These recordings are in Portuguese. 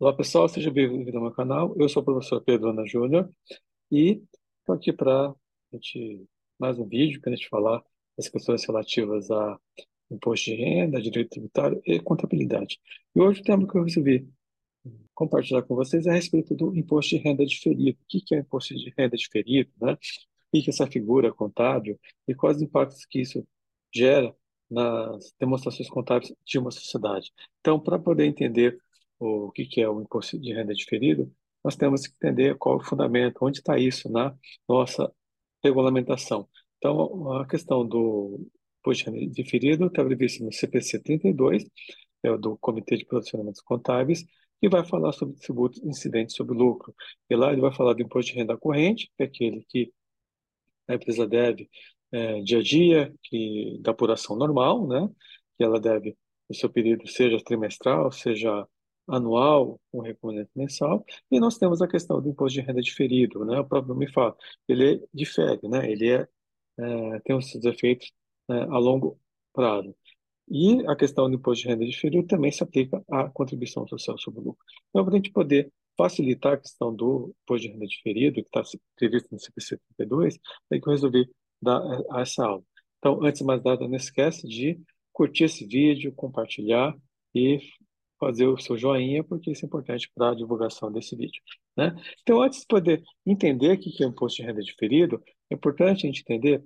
Olá pessoal, seja bem-vindo ao meu canal. Eu sou o professor Pedro Ana Júnior e estou aqui para mais um vídeo para a gente falar das questões relativas a imposto de renda, direito tributário e contabilidade. E hoje o tema que eu resolvi compartilhar com vocês é a respeito do imposto de renda diferido. O que é imposto de renda diferido, né? O que é essa figura contábil e quais os impactos que isso gera nas demonstrações contábeis de uma sociedade. Então, para poder entender o que é o imposto de renda diferido, nós temos que entender qual é o fundamento, onde está isso na nossa regulamentação. Então, a questão do imposto de renda diferido está previsto no CPC 32, é o do Comitê de Posicionamentos Contábeis, que vai falar sobre tributos incidentes sobre lucro. E lá ele vai falar do imposto de renda corrente, que é aquele que a empresa deve é, dia a dia, que, da apuração normal, né? que ela deve, o seu período seja trimestral, seja anual, com recomendante mensal, e nós temos a questão do imposto de renda diferido, né? O próprio nome fala, ele difere, né? Ele é, é tem os seus efeitos é, a longo prazo. E a questão do imposto de renda diferido também se aplica à contribuição social sobre o lucro. Então, para a gente poder facilitar a questão do imposto de renda diferido, que está previsto no CPC 32, é que eu resolvi dar é, essa aula. Então, antes de mais nada, não esquece de curtir esse vídeo, compartilhar e fazer o seu joinha, porque isso é importante para a divulgação desse vídeo. Né? Então, antes de poder entender o que é imposto de renda diferido, é importante a gente entender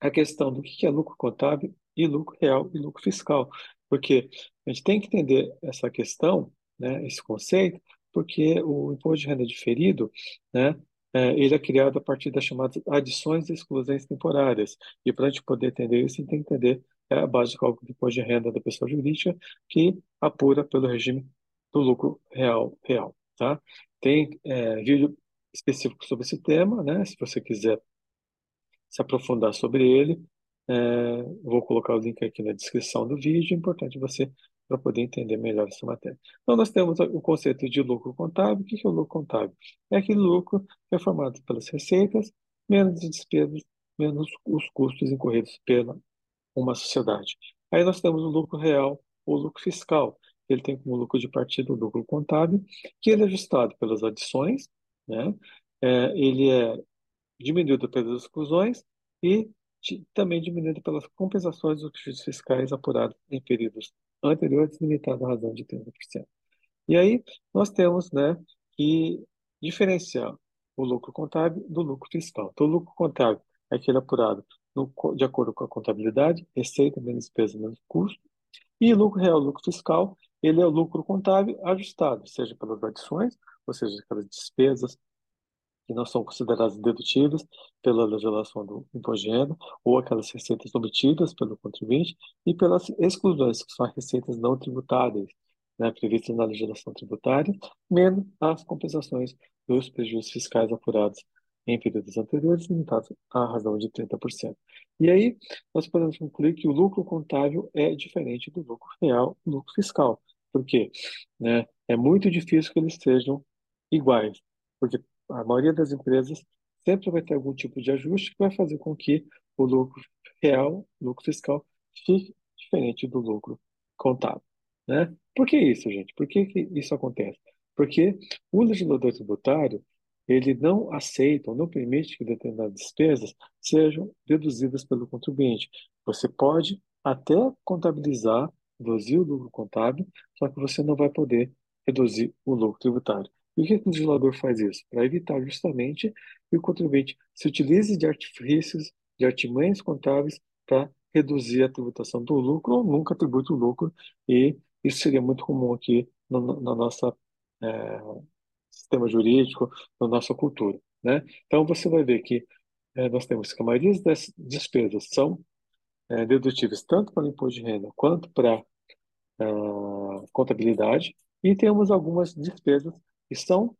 a questão do que é lucro contábil e lucro real e lucro fiscal, porque a gente tem que entender essa questão, né, esse conceito, porque o imposto de renda diferido, né, é, ele é criado a partir das chamadas adições e exclusões temporárias. E para a gente poder entender isso, a gente tem que entender é a base de cálculo de imposto de renda da pessoa jurídica, que apura pelo regime do lucro real, real, tá? Tem é, vídeo específico sobre esse tema, né? Se você quiser se aprofundar sobre ele, é, vou colocar o link aqui na descrição do vídeo. É importante você para poder entender melhor essa matéria. Então, nós temos o conceito de lucro contábil. O que é o lucro contábil? É aquele lucro que é formado pelas receitas, menos as despesas, menos os custos incorridos pela uma sociedade. Aí nós temos o lucro real, o lucro fiscal. Ele tem como lucro de partida o lucro contábil, que ele é ajustado pelas adições, né? É, ele é diminuído pelas exclusões e também diminuído pelas compensações dos custos fiscais apurados em períodos anteriores, limitado à razão de 30%. E aí nós temos né, que diferenciar o lucro contábil do lucro fiscal. Então, o lucro contábil é aquele apurado no, de acordo com a contabilidade, receita menos despesa menos custo, e lucro real, lucro fiscal, ele é o lucro contábil ajustado, seja pelas adições, ou seja, aquelas despesas que não são consideradas dedutíveis pela legislação do imposto de ou aquelas receitas obtidas pelo contribuinte, e pelas exclusões, que são as receitas não tributáveis, né, previstas na legislação tributária, menos as compensações dos prejuízos fiscais apurados em períodos anteriores, limitado à razão de 30%. E aí, nós podemos concluir que o lucro contábil é diferente do lucro real lucro fiscal. Por quê? Né? É muito difícil que eles sejam iguais, porque a maioria das empresas sempre vai ter algum tipo de ajuste que vai fazer com que o lucro real, lucro fiscal, fique diferente do lucro contábil. Né? Por que isso, gente? Por que, que isso acontece? Porque o legislador tributário ele não aceita ou não permite que determinadas despesas sejam deduzidas pelo contribuinte. Você pode até contabilizar, reduzir o lucro contábil, só que você não vai poder reduzir o lucro tributário. E o que, o legislador faz isso? Para evitar justamente que o contribuinte se utilize de artifícios, de artimanhas contábeis para reduzir a tributação do lucro ou nunca tribute o lucro, e isso seria muito comum aqui na, na nossa é, sistema jurídico, na nossa cultura. Né? Então, você vai ver que é, nós temos que a maioria das despesas são é, dedutíveis tanto para o imposto de renda quanto para a ah, contabilidade, e temos algumas despesas que são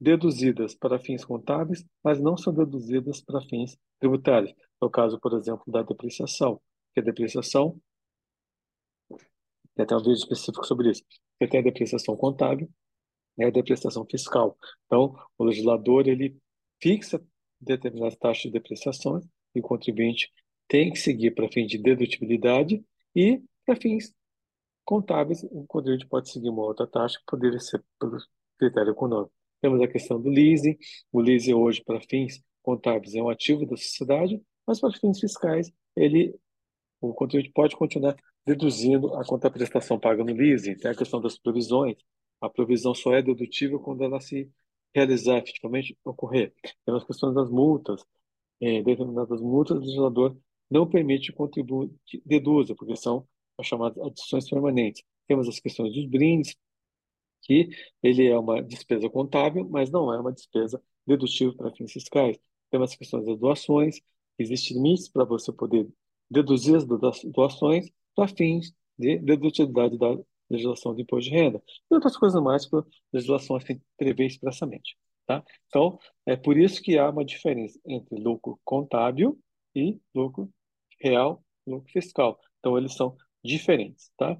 deduzidas para fins contábeis, mas não são deduzidas para fins tributários. É o caso, por exemplo, da depreciação, que a depreciação, tem até um vídeo específico sobre isso, você tem a depreciação contábil é a depreciação fiscal. Então, o legislador ele fixa determinadas taxas de depreciação e o contribuinte tem que seguir para fins de dedutibilidade e para fins contábeis, o contribuinte pode seguir uma outra taxa que poderia ser pelo critério econômico. Temos a questão do leasing. O leasing hoje, para fins contábeis, é um ativo da sociedade, mas para fins fiscais, ele, o contribuinte pode continuar deduzindo a conta prestação paga no leasing. Tem a questão das provisões. A provisão só é dedutível quando ela se realizar efetivamente ocorrer. Tem as questões das multas. É, determinadas multas, o legislador não permite que deduza, porque são as chamadas adições permanentes. Temos as questões dos brindes, que ele é uma despesa contábil, mas não é uma despesa dedutível para fins fiscais. Temos as questões das doações, existem limites para você poder deduzir as doações para fins de dedutibilidade da legislação de imposto de renda e outras coisas mais que a legislação assim prevê expressamente. Tá? Então, é por isso que há uma diferença entre lucro contábil e lucro real, lucro fiscal. Então, eles são diferentes. Tá?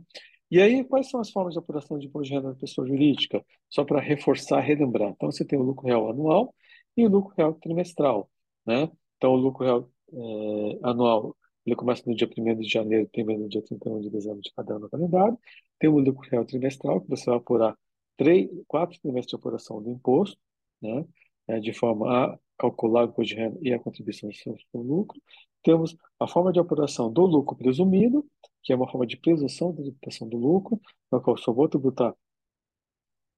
E aí, quais são as formas de apuração de imposto de renda da pessoa jurídica? Só para reforçar, relembrar. Então, você tem o lucro real anual e o lucro real trimestral. Né? Então, o lucro real é, anual ele começa no dia 1 de janeiro e termina no dia 31 de dezembro de cada ano no calendário. Tem o lucro real trimestral, que você vai apurar três, quatro trimestres de apuração do imposto, né? É, de forma a calcular o imposto de renda e a contribuição do lucro. Temos a forma de apuração do lucro presumido, que é uma forma de presunção da tributação do lucro, na qual só vou tributar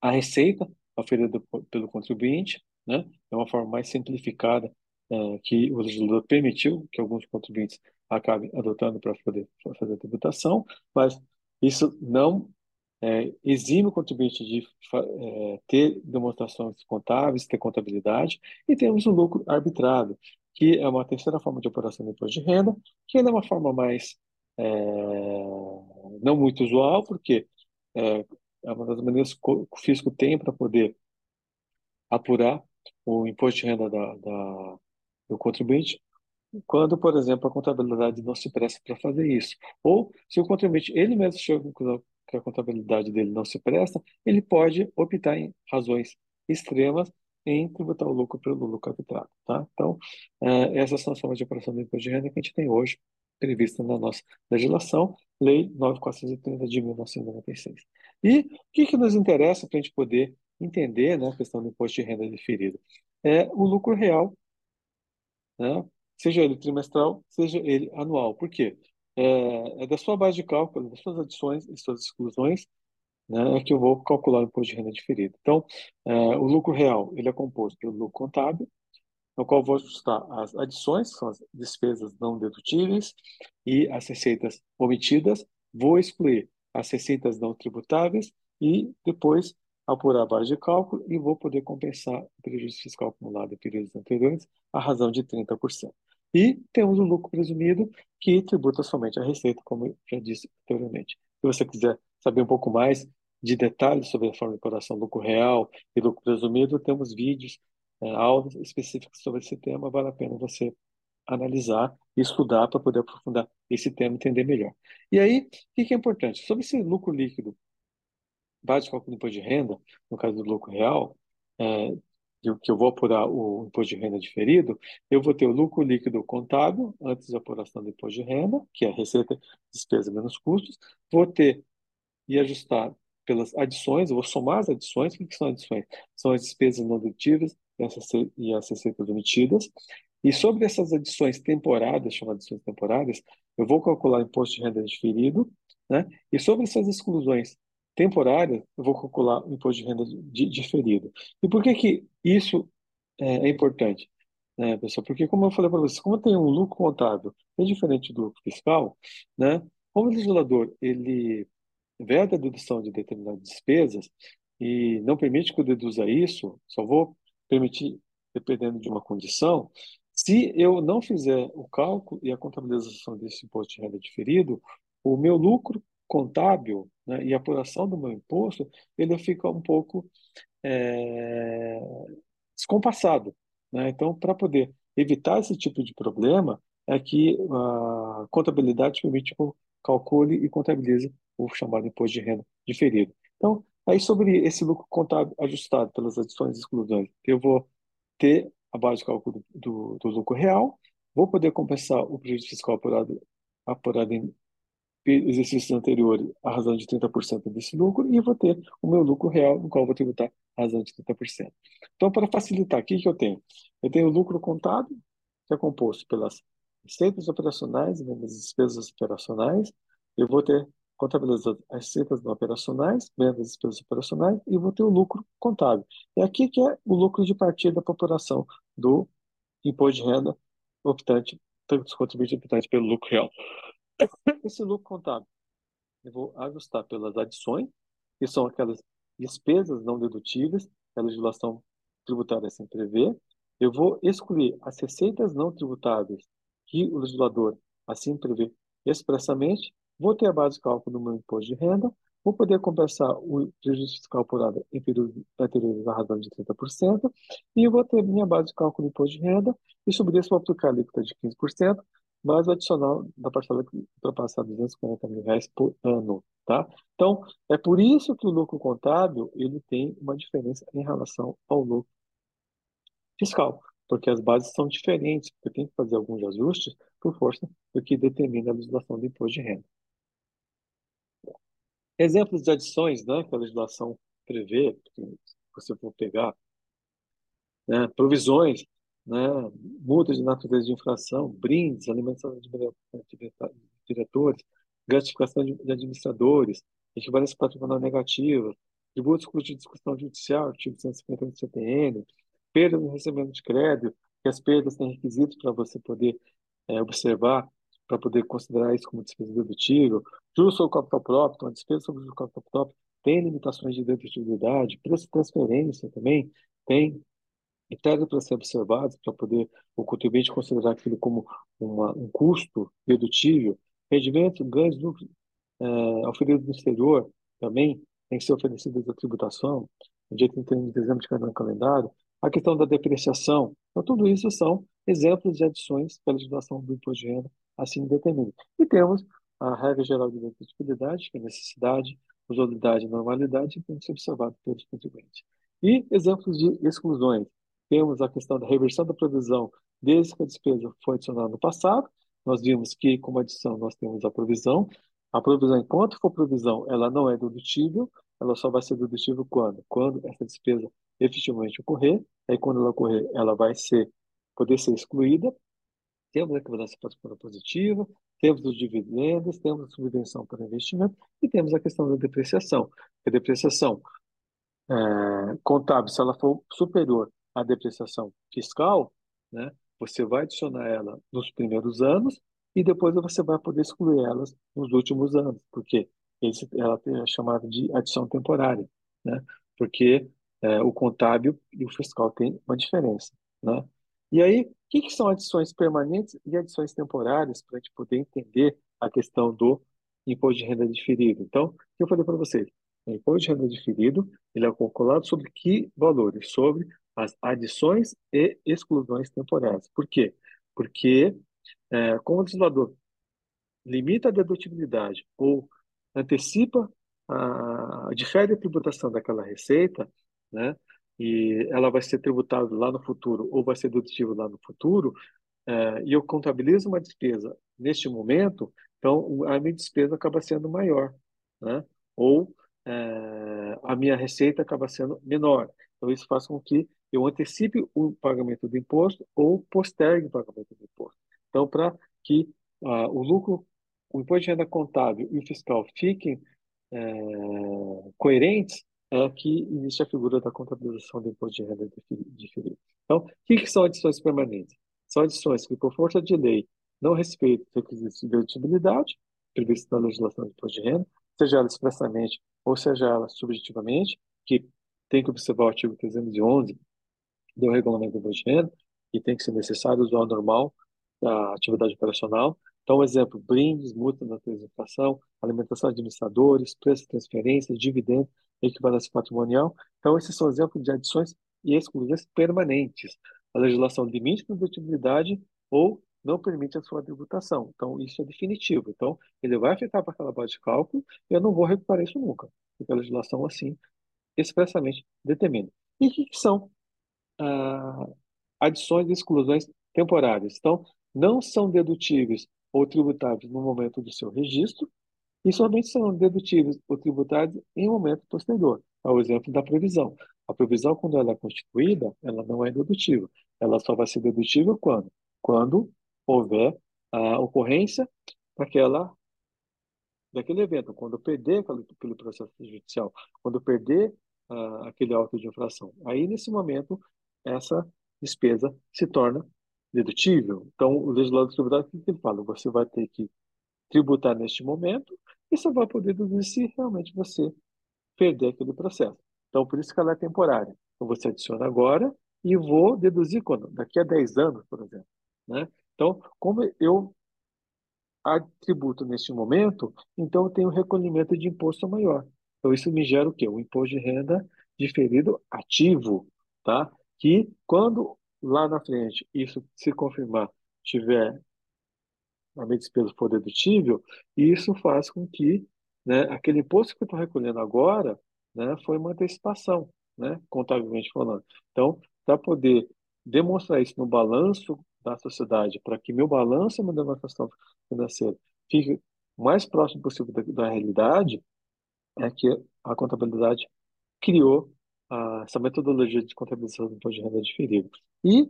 a receita oferecida pelo contribuinte, né? É uma forma mais simplificada é, que o legislador permitiu que alguns contribuintes acabem adotando para poder fazer a tributação, mas isso não é, exime o contribuinte de é, ter demonstrações contábeis, ter contabilidade, e temos o lucro arbitrado, que é uma terceira forma de apuração do imposto de renda, que ainda é uma forma mais é, não muito usual, porque é, é uma das maneiras que o fisco tem para poder apurar o imposto de renda da, da, do contribuinte, quando, por exemplo, a contabilidade não se presta para fazer isso. Ou, se o contribuinte ele mesmo chega à conclusão que a contabilidade dele não se presta, ele pode optar em razões extremas em tributar o lucro pelo lucro arbitrado. Tá? Então, eh, essas são as formas de operação do imposto de renda que a gente tem hoje, prevista na nossa legislação, Lei 9.430 de 1996. E o que, que nos interessa para a gente poder entender né, a questão do imposto de renda diferido? É o lucro real, né, seja ele trimestral, seja ele anual. Por quê? É, é da sua base de cálculo, das suas adições e suas exclusões, né, é que eu vou calcular o imposto de renda diferido. Então, é, o lucro real ele é composto pelo lucro contábil, no qual vou ajustar as adições, que são as despesas não dedutíveis, e as receitas omitidas. Vou excluir as receitas não tributáveis e depois apurar a base de cálculo e vou poder compensar o prejuízo fiscal acumulado em períodos anteriores à razão de 30%. E temos o lucro presumido, que tributa somente a receita, como eu já disse anteriormente. Se você quiser saber um pouco mais de detalhes sobre a forma de apuração do lucro real e lucro presumido, temos vídeos, é, aulas específicas sobre esse tema, vale a pena você analisar e estudar para poder aprofundar esse tema e entender melhor. E aí, o que é importante? Sobre esse lucro líquido, base de cálculo do imposto de renda, no caso do lucro real, é, que eu vou apurar o imposto de renda diferido, eu vou ter o lucro líquido contábil, antes da apuração do imposto de renda, que é receita, despesa menos custos, vou ter e ajustar pelas adições, eu vou somar as adições, o que são adições? São as despesas não dedutíveis e as receitas omitidas, e sobre essas adições temporárias, chamadas adições temporárias, eu vou calcular imposto de renda diferido, né? e sobre essas exclusões temporária, eu vou calcular o imposto de renda diferido. E por que que isso é, é importante, né, pessoal? Porque, como eu falei para vocês, como tem um lucro contábil é diferente do lucro fiscal, né? Como o legislador ele veda a dedução de determinadas despesas e não permite que eu deduza isso, só vou permitir dependendo de uma condição. Se eu não fizer o cálculo e a contabilização desse imposto de renda diferido, o meu lucro contábil né, e apuração do meu imposto, ele fica um pouco é, descompassado. Né? Então, para poder evitar esse tipo de problema, é que a contabilidade permite que calcule e contabilize o chamado imposto de renda diferido. Então, aí sobre esse lucro contábil ajustado pelas adições e exclusões, eu vou ter a base de cálculo do, do lucro real, vou poder compensar o prejuízo fiscal apurado, apurado em exercícios anteriores a razão de 30% desse lucro e vou ter o meu lucro real, no qual eu vou tributar a razão de 30%. Então, para facilitar, o que, que eu tenho? Eu tenho o lucro contábil, que é composto pelas receitas operacionais e as despesas operacionais. Eu vou ter contabilizado as receitas não operacionais, menos as despesas operacionais, e vou ter o lucro contábil. É aqui que é o lucro de partida da população do imposto de renda optante, tanto contribuinte optante pelo lucro real. Esse lucro contábil, eu vou ajustar pelas adições, que são aquelas despesas não dedutíveis, que a legislação tributária assim prevê. Eu vou excluir as receitas não tributáveis, que o legislador assim prevê expressamente. Vou ter a base de cálculo do meu imposto de renda, vou poder compensar o prejuízo fiscal apurado em período anterior à razão de 30%, e eu vou ter minha base de cálculo do imposto de renda, e sobre isso vou aplicar a alíquota de 15%, mais o adicional da parcela que ultrapassar 240 mil reais por ano, tá? Então, é por isso que o lucro contábil, ele tem uma diferença em relação ao lucro fiscal, porque as bases são diferentes, porque tem que fazer alguns ajustes por força do que determina a legislação do imposto de renda. Exemplos de adições né, que a legislação prevê, se você for pegar, né, provisões né, multas de natureza de infração, brindes, alimentação de diretores, gratificação de, administradores, equivalência patrimonial negativa, tributos de discussão judicial, artigo 150 do CPN, perda no recebimento de crédito, que as perdas têm requisitos para você poder é, observar, para poder considerar isso como despesa dedutível, juros sobre o capital próprio, então a despesa sobre o capital próprio tem limitações de dedutibilidade, preço de transferência também tem e para ser observados, para poder o contribuinte considerar aquilo como uma, um custo dedutível, rendimento, ganhos, lucros é, oferecidos no exterior também tem que ser oferecido da tributação, no dia 31 de dezembro de cada calendário, a questão da depreciação. Então, tudo isso são exemplos de adições que a legislação do imposto de renda assim determina. E temos a regra geral de dedutívelidade, que é necessidade, usualidade e normalidade, que tem que ser observado pelos contribuintes. E exemplos de exclusões temos a questão da reversão da provisão desde que a despesa foi adicionada no passado. Nós vimos que, como adição, nós temos a provisão. A provisão, enquanto for provisão, ela não é dedutível, ela só vai ser dedutível quando? Quando essa despesa efetivamente ocorrer. Aí, quando ela ocorrer, ela vai ser, poder ser excluída. Temos a equivalência patrimonial positiva, temos os dividendos, temos a subvenção para investimento e temos a questão da depreciação. A depreciação é, contábil, se ela for superior a depreciação fiscal, né, você vai adicionar ela nos primeiros anos e depois você vai poder excluir elas nos últimos anos, porque esse, ela é chamada de adição temporária, né? Porque é, o contábil e o fiscal têm uma diferença, né? E aí, o que, que são adições permanentes e adições temporárias para a gente poder entender a questão do imposto de renda diferido? Então, o que eu falei para vocês? O imposto de renda diferido ele é calculado sobre que valores? Sobre as adições e exclusões temporárias. Por quê? Porque, é, como o legislador limita a dedutibilidade ou antecipa, a, difere a tributação daquela receita, né, e ela vai ser tributada lá no futuro ou vai ser dedutível lá no futuro, é, e eu contabilizo uma despesa neste momento, então a minha despesa acaba sendo maior, né? ou é, a minha receita acaba sendo menor. Então, isso faz com que eu antecipe o pagamento do imposto ou postergue o pagamento do imposto. Então, para que ah, o lucro, o imposto de renda contábil e o fiscal fiquem é, coerentes, é que existe a figura da contabilização do imposto de renda diferido. Então, o que, que são adições permanentes? São adições que, por força de lei, não respeitam os requisitos de dedutibilidade previstos na legislação do imposto de renda, seja ela expressamente ou seja ela subjetivamente, que tem que observar o artigo 311 do regulamento do renda, que tem que ser necessário o usuário normal da atividade operacional. Então, um exemplo, brindes, multa na inflação, alimentação de administradores, preço de transferência, dividendos, equivalência patrimonial. Então, esses são exemplos de adições e exclusões permanentes. A legislação limite a dedutibilidade ou não permite a sua tributação. Então, isso é definitivo. Então, ele vai ficar para aquela base de cálculo e eu não vou recuperar isso nunca, porque a legislação, assim, expressamente determina. E o que são ah, adições e exclusões temporárias. Então, não são dedutíveis ou tributáveis no momento do seu registro, e somente são dedutíveis ou tributáveis em momento posterior. É o exemplo da previsão. A previsão, quando ela é constituída, ela não é dedutível. Ela só vai ser dedutível quando? Quando houver a ocorrência daquela, daquele evento, quando perder aquele, aquele processo judicial, quando perder uh, aquele auto de infração. Aí, nesse momento, essa despesa se torna dedutível. Então, o legislador tributário, o que ele fala? Você vai ter que tributar neste momento e só vai poder deduzir se realmente você perder aquele processo. Então, por isso que ela é temporária. Então, você adiciona agora e vou deduzir quando? Daqui a 10 anos, por exemplo. Né? Então, como eu tributo neste momento, então eu tenho recolhimento de imposto maior. Então, isso me gera o quê? O imposto de renda diferido ativo, tá? Que quando lá na frente isso se confirmar, tiver a minha despesa for dedutível, isso faz com que né, aquele imposto que eu estou recolhendo agora né, foi uma antecipação, né, contabilmente falando. Então, para poder demonstrar isso no balanço da sociedade, para que meu balanço e minha demonstração financeira fique mais próximo possível da, da realidade, é que a contabilidade criou a, essa metodologia de contabilização do imposto de renda diferido. E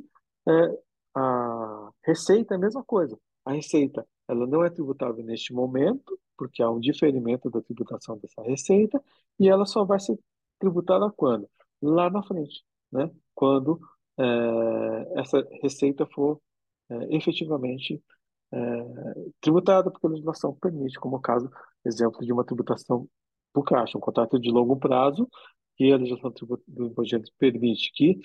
é, a receita é a mesma coisa. A receita ela não é tributável neste momento, porque há um diferimento da tributação dessa receita, e ela só vai ser tributada quando? Lá na frente, né? quando é, essa receita for é, efetivamente é, tributada, porque a legislação permite, como o caso, exemplo de uma tributação por caixa, um contrato de longo prazo, que a legislação do imposto permite que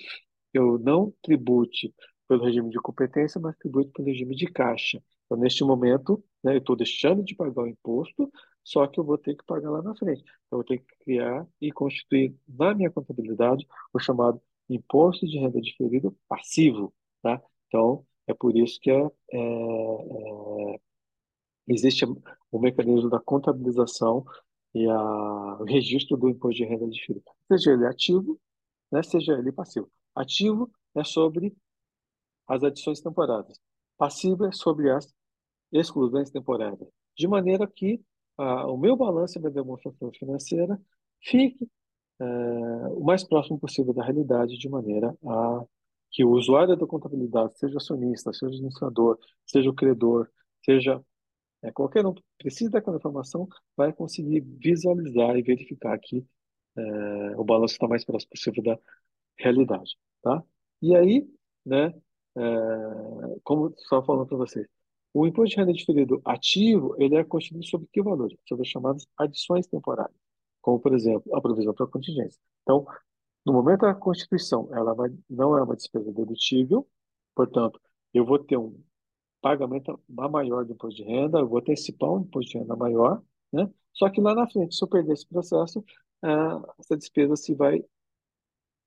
eu não tribute pelo regime de competência, mas tribute pelo regime de caixa. Então, neste momento, né, eu estou deixando de pagar o imposto, só que eu vou ter que pagar lá na frente. Então, eu ter que criar e constituir na minha contabilidade o chamado imposto de renda diferido passivo. Tá? Então, é por isso que é, é, é, existe o mecanismo da contabilização e a, o registro do imposto de renda diferido, seja ele ativo, né, seja ele passivo. Ativo é sobre as adições temporárias. Passivo é sobre as exclusões temporárias. De maneira que ah, o meu balanço minha demonstração financeira fique eh, o mais próximo possível da realidade, de maneira a que o usuário da contabilidade, seja acionista, seja administrador, seja o credor, seja é, qualquer um que precise daquela informação, vai conseguir visualizar e verificar que é, o balanço está mais próximo possível da realidade. Tá? E aí, né, é, como estava falando para vocês, o imposto de renda diferido ativo, ele é constituído sobre que valores? Sobre as chamadas adições temporárias, como, por exemplo, a provisão para contingência. Então, no momento da constituição, ela vai, não é uma despesa dedutível, portanto, eu vou ter um pagamento maior do imposto de renda, eu vou antecipar um imposto de renda maior, né? Só que lá na frente, se eu perder esse processo, essa despesa se vai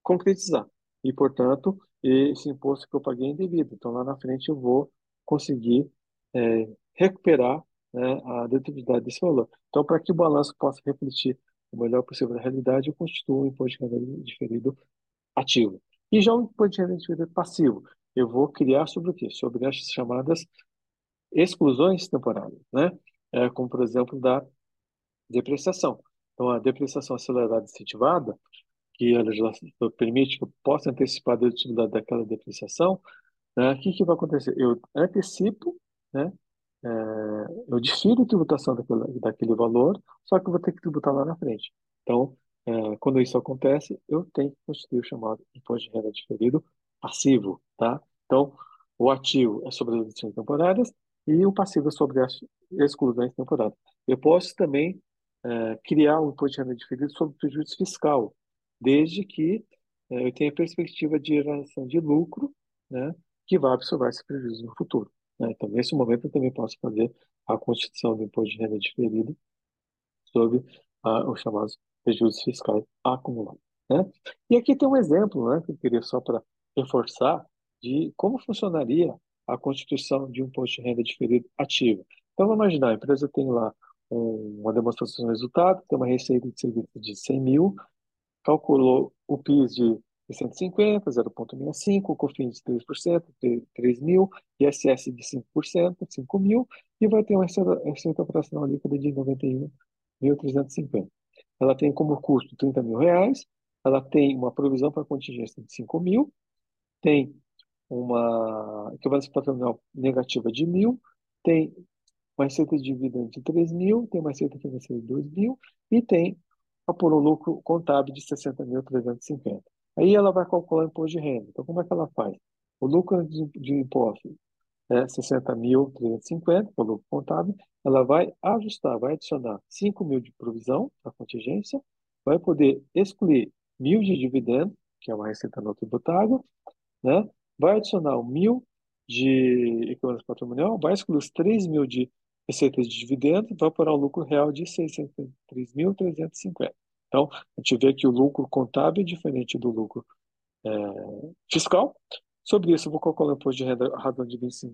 concretizar. E, portanto, esse imposto que eu paguei é indevido. Então, lá na frente, eu vou conseguir é, recuperar né, a dedutividade desse valor. Então, para que o balanço possa refletir o melhor possível da realidade, eu constituo um imposto de renda diferido ativo. E já o imposto de renda diferido passivo, eu vou criar sobre o quê? Sobre as chamadas exclusões temporárias, né? É, como, por exemplo, da depreciação. Então, a depreciação acelerada incentivada, que a legislação permite que eu possa antecipar a dedutividade daquela depreciação, né? o que, que vai acontecer? Eu antecipo né? É, eu desfiro a tributação daquele, daquele valor, só que eu vou ter que tributar lá na frente. Então, é, quando isso acontece, eu tenho que constituir o chamado imposto de renda diferido passivo, tá? Então, o ativo é sobre as deduções temporárias e o passivo é sobre as exclusões temporárias. Eu posso também é, criar um imposto de renda diferido sobre prejuízo fiscal, desde que é, eu tenha perspectiva de geração de lucro, né, que vai absorver esse prejuízo no futuro. Né? Então, nesse momento, eu também posso fazer a constituição do imposto de renda diferido sobre ah, os chamados prejuízos fiscais acumulados. Né? E aqui tem um exemplo né, que eu queria só para reforçar de como funcionaria a constituição de um imposto de renda diferido ativo. Então, vamos imaginar, a empresa tem lá um, uma demonstração de resultado, tem uma receita de serviço de 100 mil, calculou o PIS de 650, 0,65, COFINS de 3%, 3 mil, ISS de 5%, 5 mil, e vai ter uma receita operacional líquida de 91.350. Ela tem como custo 30 mil reais, ela tem uma provisão para contingência de 5 mil, tem uma equivalência patrimonial negativa de mil, tem uma receita de dividendo de 3 mil, tem uma receita financeira de 2 mil e tem apurou lucro contábil de 60.350. Aí ela vai calcular o imposto de renda. Então, como é que ela faz? O lucro de, de imposto é 60.350, o lucro contábil, ela vai ajustar, vai adicionar 5 mil de provisão para contingência, vai poder excluir mil de dividendo, que é uma receita não tributável, né? vai adicionar o mil de equivalência patrimonial, vai excluir os 3 mil de receitas de dividendos, vai para um lucro real de 603.350. Então, a gente vê que o lucro contábil é diferente do lucro é, fiscal. Sobre isso, eu vou calcular o imposto de renda razão de 25%,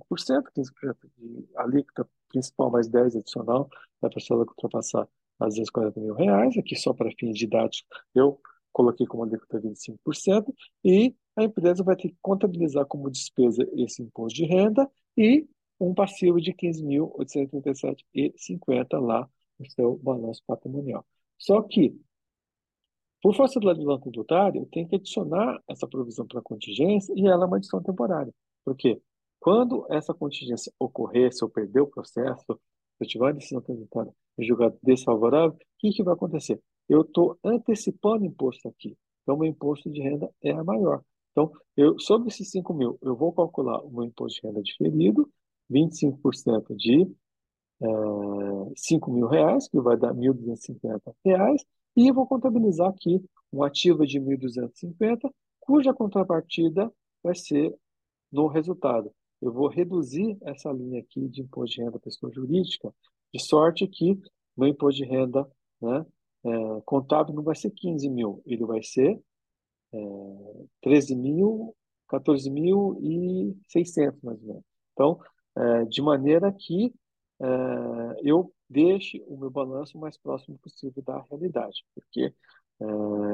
15% de alíquota principal mais 10% adicional da pessoa que ultrapassar às vezes 40 mil reais. Aqui, só para fins didáticos, eu coloquei como alíquota 25%, e a empresa vai ter que contabilizar como despesa esse imposto de renda e um passivo de 15.837,50 lá no seu balanço patrimonial. Só que, por força da legislação eu tenho que adicionar essa provisão para contingência e ela é uma adição temporária. Por quê? Quando essa contingência ocorrer, se eu perder o processo, se eu tiver uma decisão tributária e julgado desfavorável, o que, que vai acontecer? Eu estou antecipando imposto aqui. Então, meu imposto de renda é maior. Então, eu, sobre esses 5 mil, eu vou calcular o meu imposto de renda diferido 25% de é, 5 mil reais, que vai dar 1.250 reais, e vou contabilizar aqui um ativo de 1.250, cuja contrapartida vai ser no resultado. Eu vou reduzir essa linha aqui de imposto de renda pessoa jurídica, de sorte que meu imposto de renda né, é, contábil não vai ser 15 mil, ele vai ser é, 13 mil, 14.600 mais ou menos. Então, é, de maneira que é, eu deixe o meu balanço o mais próximo possível da realidade, porque é,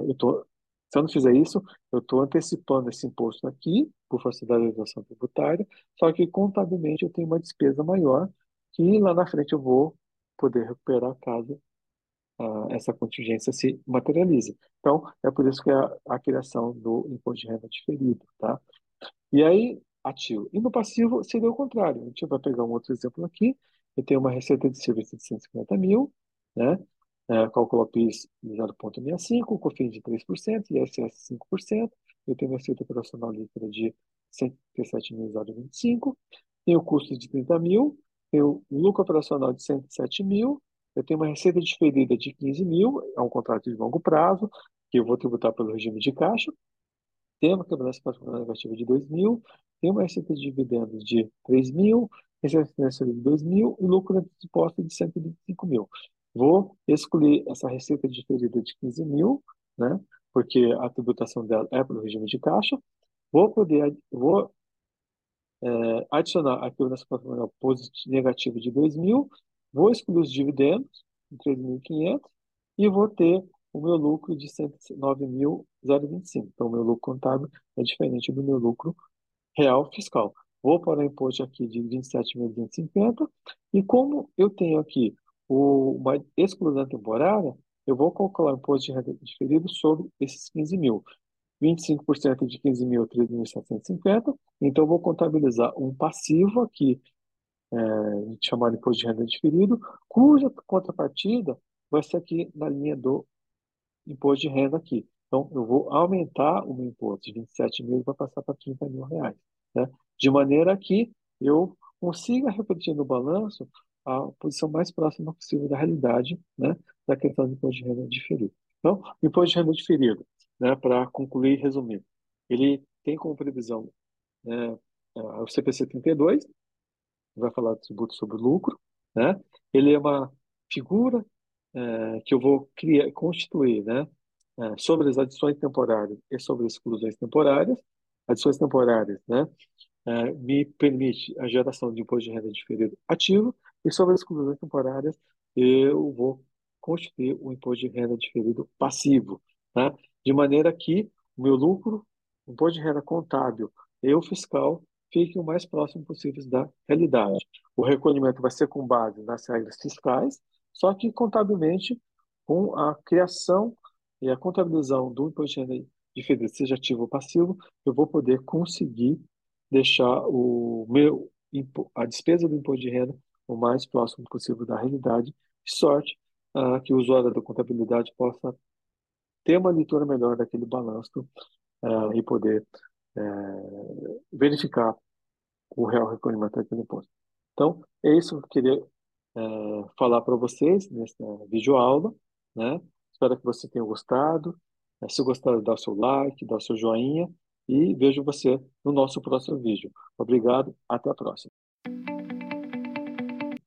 eu tô, se eu não fizer isso, eu estou antecipando esse imposto aqui, por legislação tributária, só que contabilmente eu tenho uma despesa maior, que lá na frente eu vou poder recuperar caso uh, essa contingência se materialize. Então, é por isso que é a, a criação do imposto de renda diferido, tá? E aí, ativo. E no passivo seria o contrário. A gente vai pegar um outro exemplo aqui. Eu tenho uma receita de serviço de 150 mil, né? É, cálculo PIS de 0,65, COFINS de 3%, ISS 5%. Eu tenho uma receita operacional líquida de 107.025. Tenho custo de 30 mil. Tenho lucro operacional de 107 mil. Eu tenho uma receita diferida de 15 mil. É um contrato de longo prazo, que eu vou tributar pelo regime de caixa. Tem uma quebrança patrimonial negativa de 2 mil tem uma receita de dividendos de 3 mil, receita financeira de 2 mil e lucro de imposto de 125 mil. Vou excluir essa receita diferida de 15 mil, né? porque a tributação dela é para o regime de caixa. Vou poder, vou é, adicionar o nosso patrimonial negativo de 2 mil, vou excluir os dividendos, de 3.500, e vou ter o meu lucro de 109.025. Então, o meu lucro contábil é diferente do meu lucro real fiscal. Vou para o imposto aqui de 27.250 e como eu tenho aqui o, uma exclusão temporária, eu vou calcular o imposto de renda diferido sobre esses 15 mil. 25% de 15 mil, 3.750. Então, eu vou contabilizar um passivo aqui, é, chamado imposto de renda diferido, cuja contrapartida vai ser aqui na linha do imposto de renda aqui. Então, eu vou aumentar o meu imposto de 27 mil vai passar para 30 mil reais. Né? De maneira que eu consiga refletir no balanço a posição mais próxima possível da realidade né, da questão do imposto de renda diferido. Então, o imposto de renda diferido, né, para concluir e resumir, ele tem como previsão né, o CPC 32, vai falar do tributo sobre lucro, né? ele é uma figura é, que eu vou criar, constituir, né? é, sobre as adições temporárias e sobre as exclusões temporárias. Adições temporárias, né, é, me permite a geração de imposto de renda diferido ativo e sobre as exclusões temporárias eu vou constituir o imposto de renda diferido passivo, né, de maneira que o meu lucro, o imposto de renda contábil e o fiscal fiquem o mais próximo possível da realidade. O recolhimento vai ser com base nas regras fiscais, só que contabilmente, com a criação e a contabilização do imposto de renda seja ativo ou passivo, eu vou poder conseguir deixar o meu, a despesa do imposto de renda o mais próximo possível da realidade. Sorte uh, que o usuário da contabilidade possa ter uma leitura melhor daquele balanço uh, e poder uh, verificar o real recolhimento daquele imposto. Então, é isso que eu queria uh, falar para vocês nessa videoaula. Né? Espero que você tenha gostado. se gostar, dá o seu like, dá o seu joinha e vejo você no nosso próximo vídeo. Obrigado, até a próxima.